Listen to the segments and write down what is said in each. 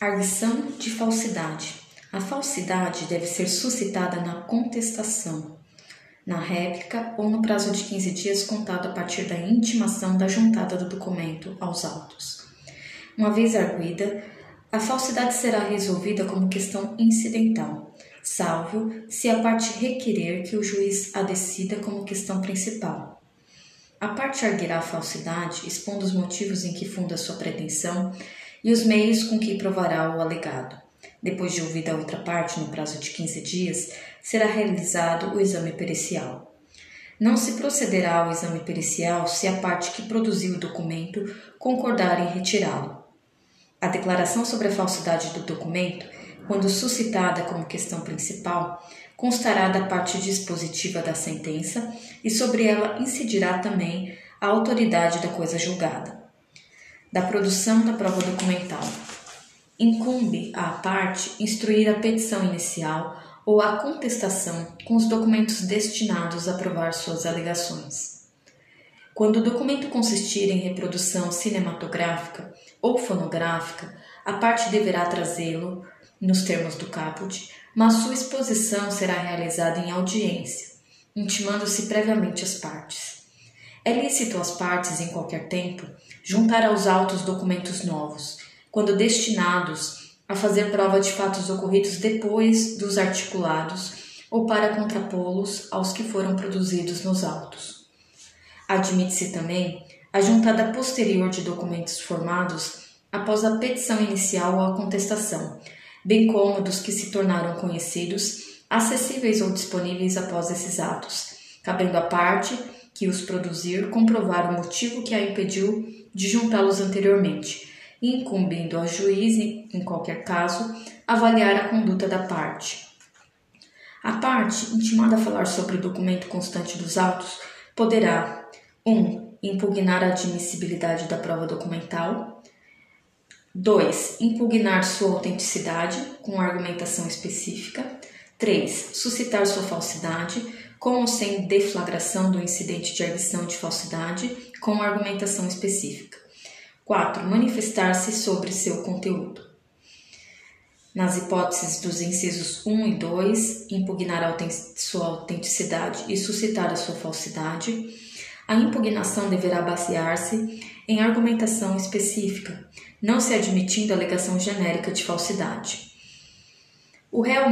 Arguição de falsidade. A falsidade deve ser suscitada na contestação, na réplica ou no prazo de 15 dias contado a partir da intimação da juntada do documento aos autos. Uma vez arguida, a falsidade será resolvida como questão incidental, salvo se a parte requerer que o juiz a decida como questão principal. A parte arguirá a falsidade, expondo os motivos em que funda sua pretensão e os meios com que provará o alegado. Depois de ouvida a outra parte, no prazo de 15 dias, será realizado o exame pericial. Não se procederá ao exame pericial se a parte que produziu o documento concordar em retirá-lo. A declaração sobre a falsidade do documento, quando suscitada como questão principal, constará da parte dispositiva da sentença e sobre ela incidirá também a autoridade da coisa julgada. Da produção da prova documental. Incumbe à parte instruir a petição inicial ou a contestação com os documentos destinados a provar suas alegações. Quando o documento consistir em reprodução cinematográfica ou fonográfica, a parte deverá trazê-lo nos termos do caput, mas sua exposição será realizada em audiência, intimando-se previamente as partes. É lícito às partes, em qualquer tempo, juntar aos autos documentos novos, quando destinados a fazer prova de fatos ocorridos depois dos articulados ou para contrapô-los aos que foram produzidos nos autos. Admite-se também a juntada posterior de documentos formados após a petição inicial ou a contestação, bem como dos que se tornaram conhecidos, acessíveis ou disponíveis após esses atos, cabendo à parte que os produzir comprovar o motivo que a impediu de juntá-los anteriormente, incumbindo ao juiz, em qualquer caso, avaliar a conduta da parte. A parte, intimada a falar sobre o documento constante dos autos, poderá 1. Um, impugnar a admissibilidade da prova documental. 2. Impugnar sua autenticidade com argumentação específica. 3. Suscitar sua falsidade, com ou sem deflagração do incidente de arguição de falsidade, com argumentação específica. 4. Manifestar-se sobre seu conteúdo. Nas hipóteses dos incisos 1 e 2, impugnar sua autenticidade e suscitar a sua falsidade, a impugnação deverá basear-se em argumentação específica, não se admitindo alegação genérica de falsidade. O réu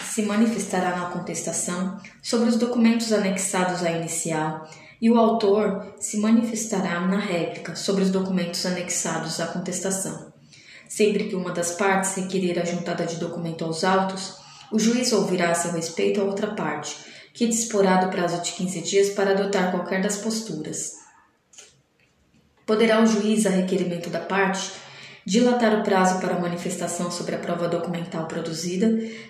se manifestará na contestação sobre os documentos anexados à inicial e o autor se manifestará na réplica sobre os documentos anexados à contestação. Sempre que uma das partes requerer a juntada de documento aos autos, o juiz ouvirá a seu respeito a outra parte, que disporá do prazo de 15 dias para adotar qualquer das posturas. Poderá o juiz, a requerimento da parte, dilatar o prazo para manifestação sobre a prova documental produzida,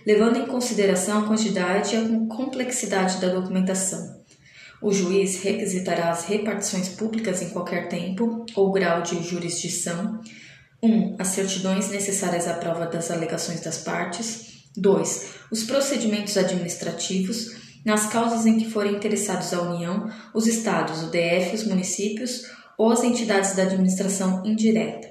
levando em consideração a quantidade e a complexidade da documentação o juiz requisitará as repartições públicas em qualquer tempo ou grau de jurisdição. 1. Um, as certidões necessárias à prova das alegações das partes. 2. Os procedimentos administrativos nas causas em que forem interessados a União, os Estados, o DF, os municípios ou as entidades da administração indireta.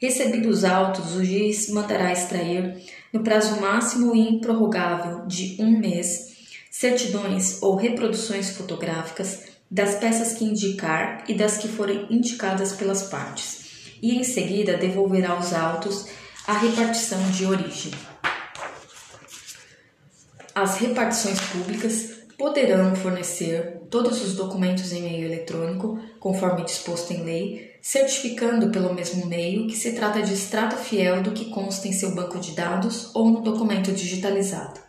Recebidos os autos, o juiz mandará extrair, no prazo máximo e improrrogável de um mês, certidões ou reproduções fotográficas das peças que indicar e das que forem indicadas pelas partes, e em seguida devolverá os autos à repartição de origem. As repartições públicas poderão fornecer todos os documentos em meio eletrônico, conforme disposto em lei, certificando pelo mesmo meio que se trata de extrato fiel do que consta em seu banco de dados ou no documento digitalizado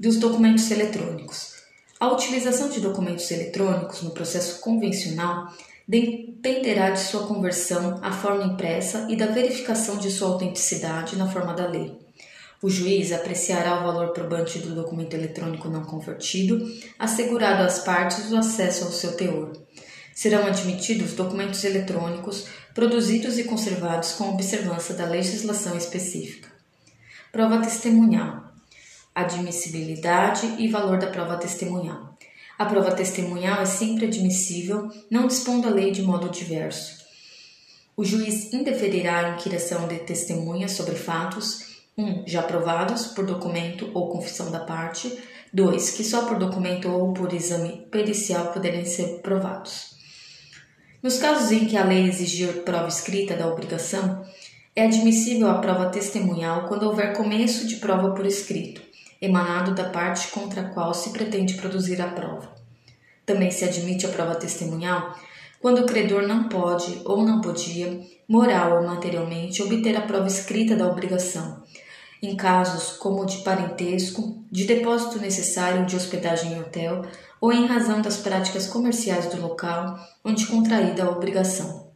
dos documentos eletrônicos. A utilização de documentos eletrônicos no processo convencional dependerá de sua conversão à forma impressa e da verificação de sua autenticidade na forma da lei. O juiz apreciará o valor probante do documento eletrônico não convertido, assegurado às partes o acesso ao seu teor. Serão admitidos documentos eletrônicos produzidos e conservados com observância da legislação específica. Prova testemunhal admissibilidade e valor da prova testemunhal. A prova testemunhal é sempre admissível, não dispondo a lei de modo diverso. o juiz indeferirá a inquirição de testemunhas sobre fatos 1. Um, já provados por documento ou confissão da parte. 2. Que só por documento ou por exame pericial poderem ser provados. Nos casos em que a lei exigir prova escrita da obrigação, é admissível a prova testemunhal quando houver começo de prova por escrito, emanado da parte contra a qual se pretende produzir a prova. Também se admite a prova testemunhal quando o credor não pode ou não podia, moral ou materialmente, obter a prova escrita da obrigação, em casos como de parentesco, de depósito necessário de hospedagem em hotel ou em razão das práticas comerciais do local onde contraída a obrigação.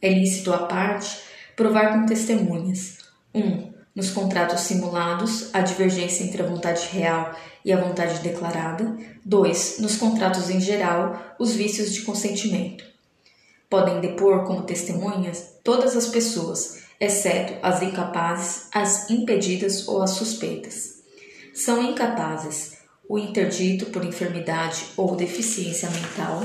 É lícito à parte provar com testemunhas: 1. Um, nos contratos simulados, a divergência entre a vontade real e a vontade declarada. 2. Nos contratos em geral, os vícios de consentimento. Podem depor como testemunhas todas as pessoas, exceto as incapazes, as impedidas ou as suspeitas. São incapazes o interdito por enfermidade ou deficiência mental,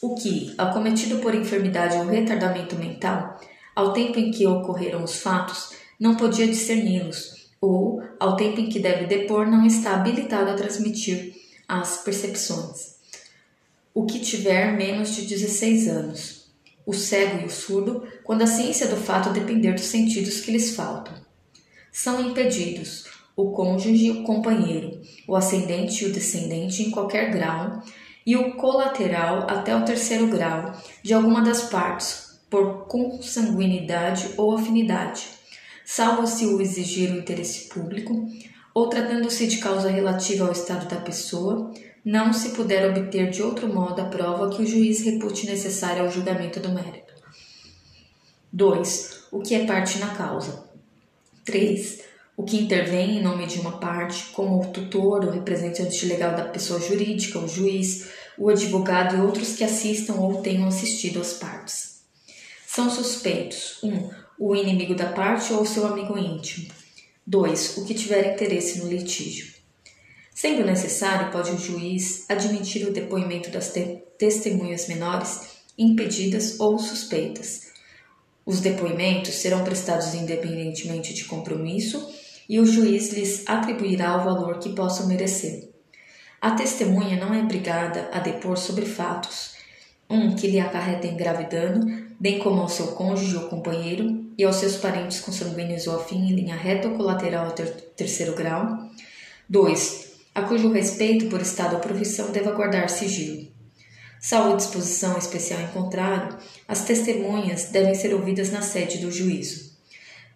o que, acometido por enfermidade ou retardamento mental, ao tempo em que ocorreram os fatos, não podia discerni-los, ou, ao tempo em que deve depor, não está habilitado a transmitir as percepções. O que tiver menos de 16 anos, o cego e o surdo, quando a ciência do fato depender dos sentidos que lhes faltam. São impedidos o cônjuge e o companheiro, o ascendente e o descendente em qualquer grau, e o colateral até o terceiro grau de alguma das partes, por consanguinidade ou afinidade, salvo se o exigir o interesse público, ou tratando-se de causa relativa ao estado da pessoa, não se puder obter de outro modo a prova que o juiz repute necessária ao julgamento do mérito. 2. O que é parte na causa. 3. O que intervém em nome de uma parte, como o tutor, o representante legal da pessoa jurídica, o juiz, o advogado e outros que assistam ou tenham assistido às partes. São suspeitos: 1. Um, o inimigo da parte ou seu amigo íntimo. 2. O que tiver interesse no litígio. Sendo necessário, pode o juiz admitir o depoimento das te testemunhas menores, impedidas ou suspeitas. Os depoimentos serão prestados independentemente de compromisso e o juiz lhes atribuirá o valor que possam merecer. A testemunha não é obrigada a depor sobre fatos, um que lhe acarretem grave dano, bem como ao seu cônjuge ou companheiro e aos seus parentes consanguíneos ou afim em linha reta ou colateral ao ter terceiro grau. 2. A cujo respeito por estado ou profissão deva guardar sigilo. Salvo disposição especial em contrário, as testemunhas devem ser ouvidas na sede do juízo.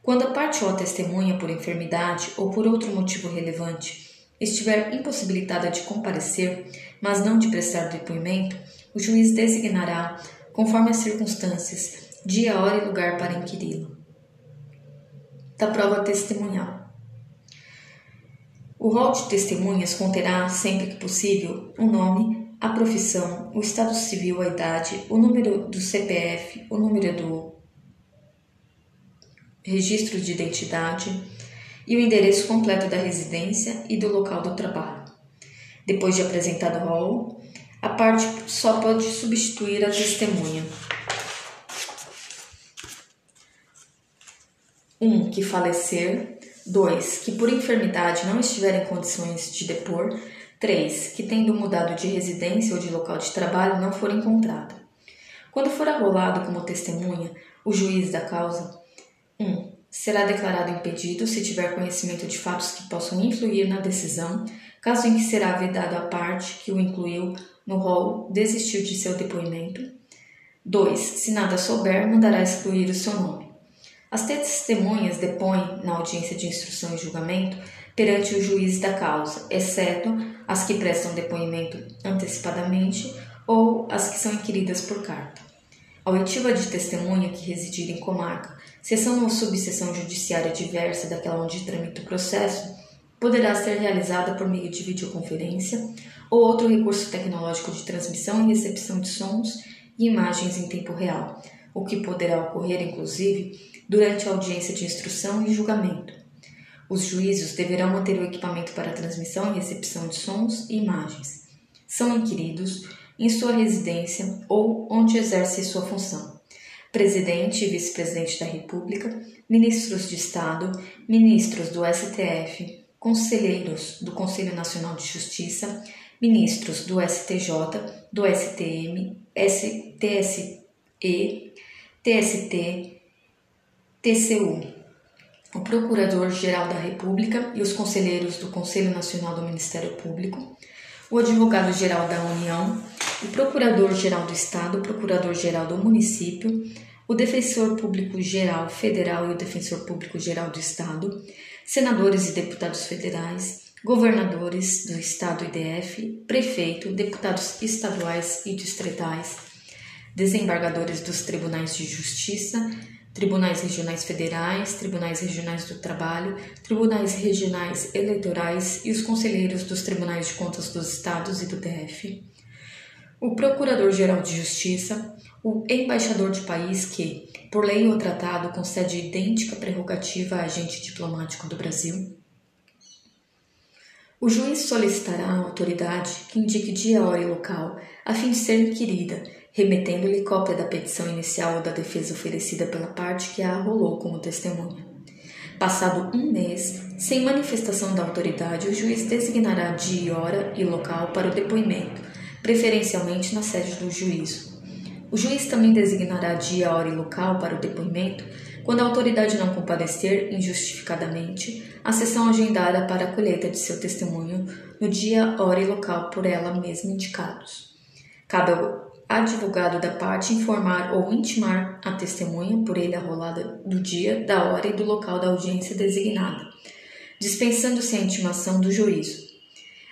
Quando a parte ou a testemunha, por enfermidade ou por outro motivo relevante, estiver impossibilitada de comparecer, mas não de prestar depoimento, o juiz designará, conforme as circunstâncias, dia, hora e lugar para inquiri-la. Da prova testemunhal. O rol de testemunhas conterá, sempre que possível, o nome, a profissão, o estado civil, a idade, o número do CPF, o número do registro de identidade e o endereço completo da residência e do local do trabalho. Depois de apresentado o rol, a parte só pode substituir a testemunha. Um, que falecer. 2. Que por enfermidade não estiver em condições de depor. 3. Que tendo mudado de residência ou de local de trabalho não for encontrada. Quando for arrolado como testemunha, o juiz da causa 1. Será declarado impedido se tiver conhecimento de fatos que possam influir na decisão, caso em que será vedado a parte que o incluiu no rol desistir de seu depoimento. 2. Se nada souber, mandará excluir o seu nome. As testemunhas depõem na audiência de instrução e julgamento perante o juiz da causa, exceto as que prestam depoimento antecipadamente ou as que são inquiridas por carta. A oitiva de testemunha que residir em comarca Sessão ou subseção judiciária diversa daquela onde tramita o processo poderá ser realizada por meio de videoconferência ou outro recurso tecnológico de transmissão e recepção de sons e imagens em tempo real, o que poderá ocorrer, inclusive, durante a audiência de instrução e julgamento. Os juízos deverão manter o equipamento para transmissão e recepção de sons e imagens. São inquiridos em sua residência ou onde exerce sua função presidente e vice-presidente da República, ministros de Estado, ministros do STF, conselheiros do Conselho Nacional de Justiça, ministros do STJ, do STM, STSE, TST, TCU, o Procurador-Geral da República e os conselheiros do Conselho Nacional do Ministério Público, o Advogado-Geral da União, o Procurador-Geral do Estado, o Procurador-Geral do Município, o Defensor Público-Geral Federal e o Defensor Público-Geral do Estado, senadores e deputados federais, governadores do Estado e DF, prefeito, deputados estaduais e distritais, desembargadores dos tribunais de justiça, tribunais regionais federais, tribunais regionais do trabalho, tribunais regionais eleitorais e os conselheiros dos tribunais de contas dos estados e do DF, o Procurador-Geral de Justiça, o embaixador de país que, por lei ou tratado, concede idêntica prerrogativa a agente diplomático do Brasil. O juiz solicitará à autoridade que indique dia, hora e local, a fim de ser inquirida, remetendo-lhe cópia da petição inicial ou da defesa oferecida pela parte que a arrolou como testemunha. Passado um mês, sem manifestação da autoridade, o juiz designará dia, hora e local para o depoimento, preferencialmente na sede do juízo. O juiz também designará dia, hora e local para o depoimento quando a autoridade não comparecer injustificadamente a sessão agendada para a colheita de seu testemunho no dia, hora e local por ela mesma indicados. Cabe ao advogado da parte informar ou intimar a testemunha por ele arrolada do dia, da hora e do local da audiência designada, dispensando-se a intimação do juízo.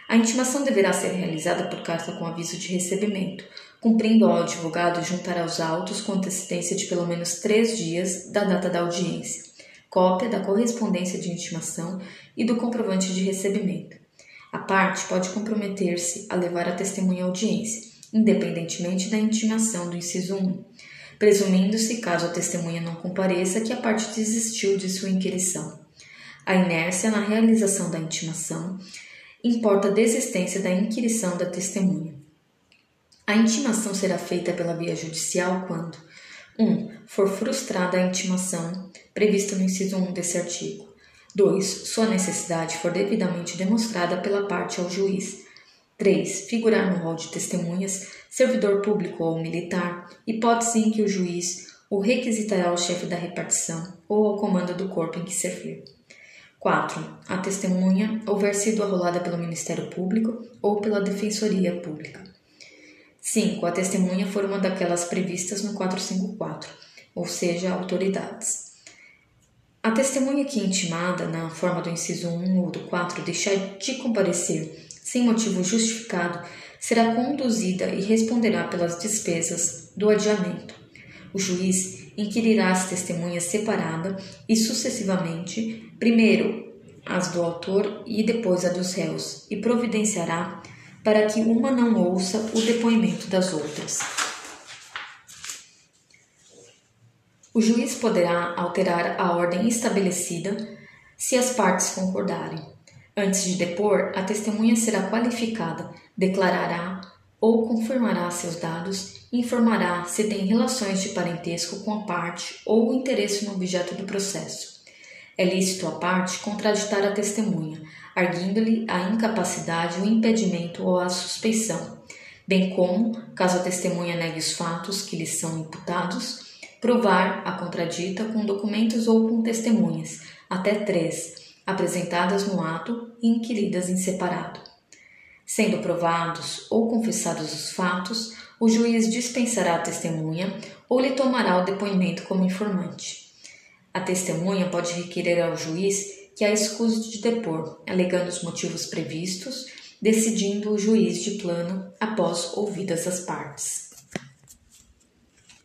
A intimação deverá ser realizada por carta com aviso de recebimento, cumprindo ao advogado juntar aos autos com antecedência de pelo menos três dias da data da audiência, cópia da correspondência de intimação e do comprovante de recebimento. A parte pode comprometer-se a levar a testemunha à audiência, independentemente da intimação do inciso 1, presumindo-se, caso a testemunha não compareça, que a parte desistiu de sua inquirição. A inércia na realização da intimação importa a desistência da inquirição da testemunha. A intimação será feita pela via judicial quando 1. Um, for frustrada a intimação prevista no inciso 1 desse artigo. 2. Sua necessidade for devidamente demonstrada pela parte ao juiz. 3. Figurar no rol de testemunhas, servidor público ou militar, hipótese em que o juiz o requisitará ao chefe da repartição ou ao comando do corpo em que servir. 4. A testemunha houver sido arrolada pelo Ministério Público ou pela Defensoria Pública. 5. A testemunha for uma daquelas previstas no 454, ou seja, autoridades. A testemunha que é intimada, na forma do inciso 1 ou do 4, deixar de comparecer sem motivo justificado, será conduzida e responderá pelas despesas do adiamento. O juiz inquirirá as testemunhas separada e sucessivamente, primeiro as do autor e depois a dos réus, e providenciará para que uma não ouça o depoimento das outras. O juiz poderá alterar a ordem estabelecida se as partes concordarem. Antes de depor, a testemunha será qualificada, declarará ou confirmará seus dados e informará se tem relações de parentesco com a parte ou interesse no objeto do processo. É lícito à parte contraditar a testemunha, arguindo-lhe a incapacidade, o impedimento ou a suspeição, bem como, caso a testemunha negue os fatos que lhe são imputados, provar a contradita com documentos ou com testemunhas, até três, apresentadas no ato e inquiridas em separado. Sendo provados ou confessados os fatos, o juiz dispensará a testemunha ou lhe tomará o depoimento como informante. A testemunha pode requerer ao juiz que a escuse de depor, alegando os motivos previstos, decidindo o juiz de plano após ouvidas as partes.